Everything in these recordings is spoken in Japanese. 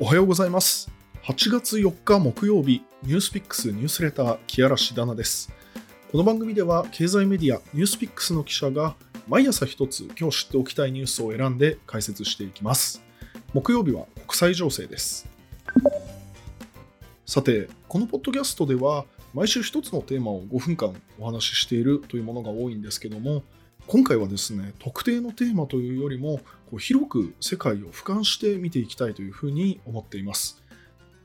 おはようございます。8月4日木曜日、ニュースピックスニュースレター、木嵐ダナです。この番組では、経済メディア、ニュースピックスの記者が、毎朝一つ今日知っておきたいニュースを選んで解説していきます。木曜日は国際情勢です。さて、このポッドキャストでは、毎週一つのテーマを5分間お話ししているというものが多いんですけども、今回はですね、特定のテーマというよりも、こう広く世界を俯瞰して見ていきたいというふうに思っています。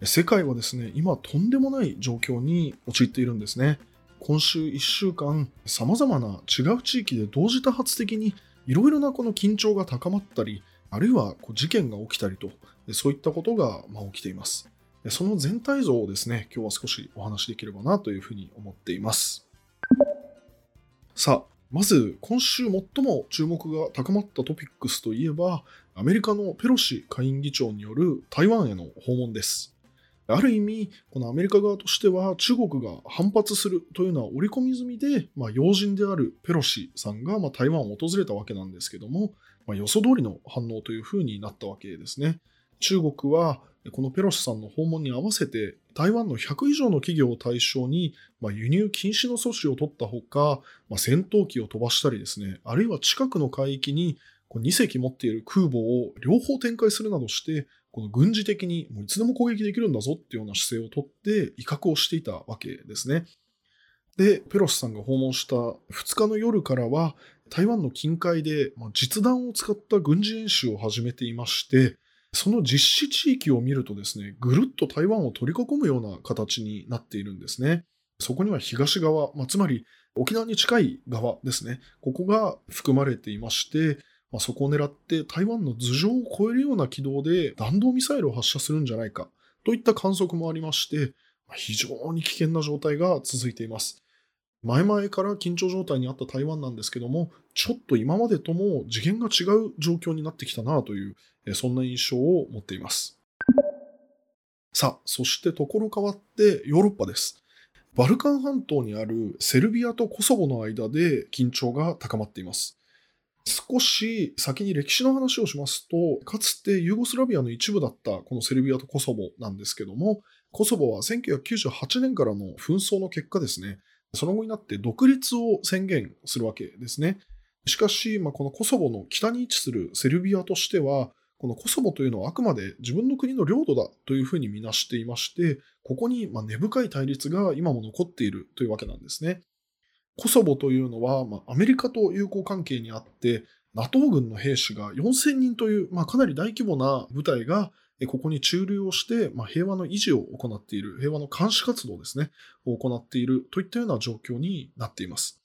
世界はですね、今とんでもない状況に陥っているんですね。今週1週間、様々な違う地域で同時多発的にいろいろなこの緊張が高まったり、あるいはこう事件が起きたりと、そういったことがま起きています。その全体像をですね、今日は少しお話しできればなというふうに思っています。さあ、まず今週最も注目が高まったトピックスといえば、アメリカのペロシ下院議長による台湾への訪問です。ある意味、このアメリカ側としては中国が反発するというのは織り込み済みで、まあ、要人であるペロシさんがま台湾を訪れたわけなんですけども、まあ、予想通りの反応というふうになったわけですね。中国はこのペロシさんの訪問に合わせて台湾の100以上の企業を対象に、まあ、輸入禁止の措置を取ったほか、まあ、戦闘機を飛ばしたりですね、あるいは近くの海域に2隻持っている空母を両方展開するなどして、この軍事的にもういつでも攻撃できるんだぞっていうような姿勢をとって威嚇をしていたわけですね。で、ペロシさんが訪問した2日の夜からは、台湾の近海で実弾を使った軍事演習を始めていまして、その実施地域を見るとですね、ぐるっと台湾を取り囲むような形になっているんですね。そこには東側、まあ、つまり沖縄に近い側ですね。ここが含まれていまして、まあ、そこを狙って台湾の頭上を越えるような軌道で弾道ミサイルを発射するんじゃないかといった観測もありまして、非常に危険な状態が続いています。前々から緊張状態にあった台湾なんですけども、ちょっと今までとも次元が違う状況になってきたなという、そんな印象を持っています。さあ、そしてところ変わってヨーロッパです。バルカン半島にあるセルビアとコソボの間で緊張が高まっています。少し先に歴史の話をしますと、かつてユーゴスラビアの一部だったこのセルビアとコソボなんですけども、コソボは1998年からの紛争の結果ですね、その後になって独立を宣言するわけですね。しかし、まあ、このコソボの北に位置するセルビアとしては、このコソボというのはあくまで自分の国の領土だというふうに見なしていまして、ここにま根深い対立が今も残っているというわけなんですね。コソボというのは、まあ、アメリカと友好関係にあって、NATO 軍の兵士が4000人という、まあ、かなり大規模な部隊がここに駐留をして、まあ、平和の維持を行っている、平和の監視活動ですね、を行っているといったような状況になっています。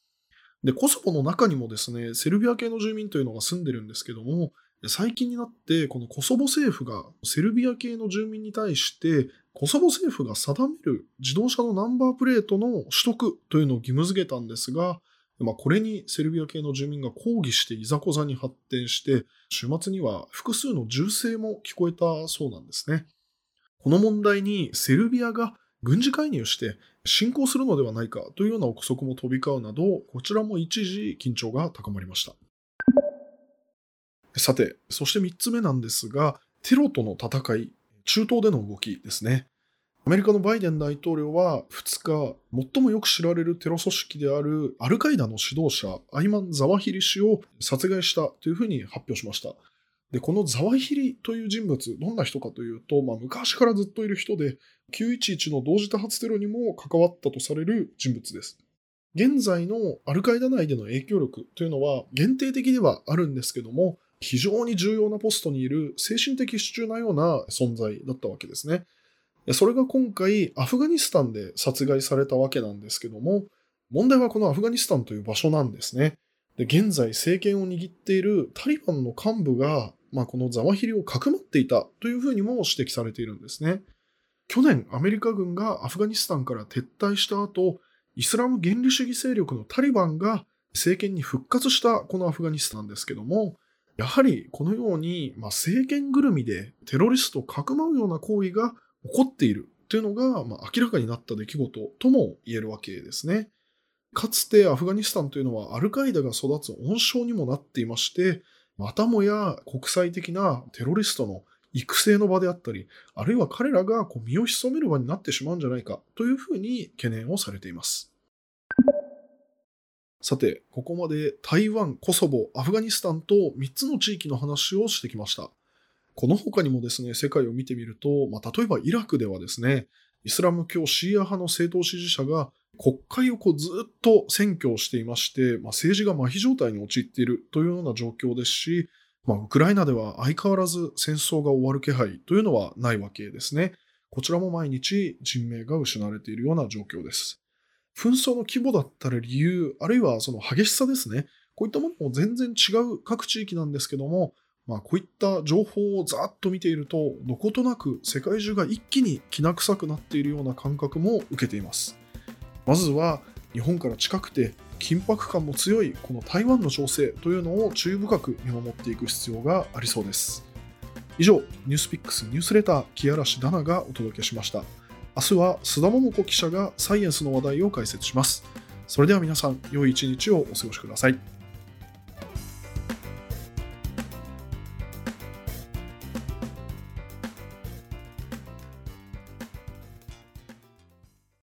で、コソボの中にもですね、セルビア系の住民というのが住んでるんですけども、最近になって、このコソボ政府がセルビア系の住民に対して、コソボ政府が定める自動車のナンバープレートの取得というのを義務付けたんですが、まあ、これにセルビア系の住民が抗議していざこざに発展して、週末には複数の銃声も聞こえたそうなんですね。この問題にセルビアが軍事介入して侵攻するのではないかというような憶測も飛び交うなど、こちらも一時緊張が高まりました。さて、そして3つ目なんですが、テロとの戦い、中東での動きですね。アメリカのバイデン大統領は2日、最もよく知られるテロ組織であるアルカイダの指導者、アイマン・ザワヒリ氏を殺害したというふうに発表しました。で、このザワヒリという人物、どんな人かというと、まあ、昔からずっといる人で、911の同時多発テロにも関わったとされる人物です。現在のアルカイダ内での影響力というのは限定的ではあるんですけども、非常に重要なポストにいる精神的支柱なような存在だったわけですね。それが今回アフガニスタンで殺害されたわけなんですけども、問題はこのアフガニスタンという場所なんですね。で現在政権を握っているタリバンの幹部が、まあ、このザワヒリをかくまっていたというふうにも指摘されているんですね。去年アメリカ軍がアフガニスタンから撤退した後、イスラム原理主義勢力のタリバンが政権に復活したこのアフガニスタンですけども、やはりこのように、まあ、政権ぐるみでテロリストをかくまうような行為が起こっているというのが、まあ、明らかになった出来事とも言えるわけですね。かつてアフガニスタンというのはアルカイダが育つ温床にもなっていまして、またもや国際的なテロリストの育成の場であったり、あるいは彼らがこう身を潜める場になってしまうんじゃないかというふうに懸念をされています。さて、ここまで台湾、コソボ、アフガニスタンと3つの地域の話をしてきました。この他にもですね、世界を見てみると、まあ、例えばイラクではですね、イスラム教シーア派の政党支持者が国会をこうずっと占拠していまして、まあ、政治が麻痺状態に陥っているというような状況ですし、まあ、ウクライナでは相変わらず戦争が終わる気配というのはないわけですね。こちらも毎日人命が失われているような状況です。紛争の規模だったり理由、あるいはその激しさですね。こういったものも全然違う各地域なんですけども、まあ、こういった情報をざっと見ていると、どことなく世界中が一気にきな臭くなっているような感覚も受けています。まずは、日本から近くて緊迫感も強いこの台湾の情勢というのを注意深く見守っていく必要がありそうです。以上、ニュースピックスニュースレター木嵐ダナがお届けしました。明日は須田桃子記者がサイエンスの話題を解説します。それでは皆さん、良い一日をお過ごしください。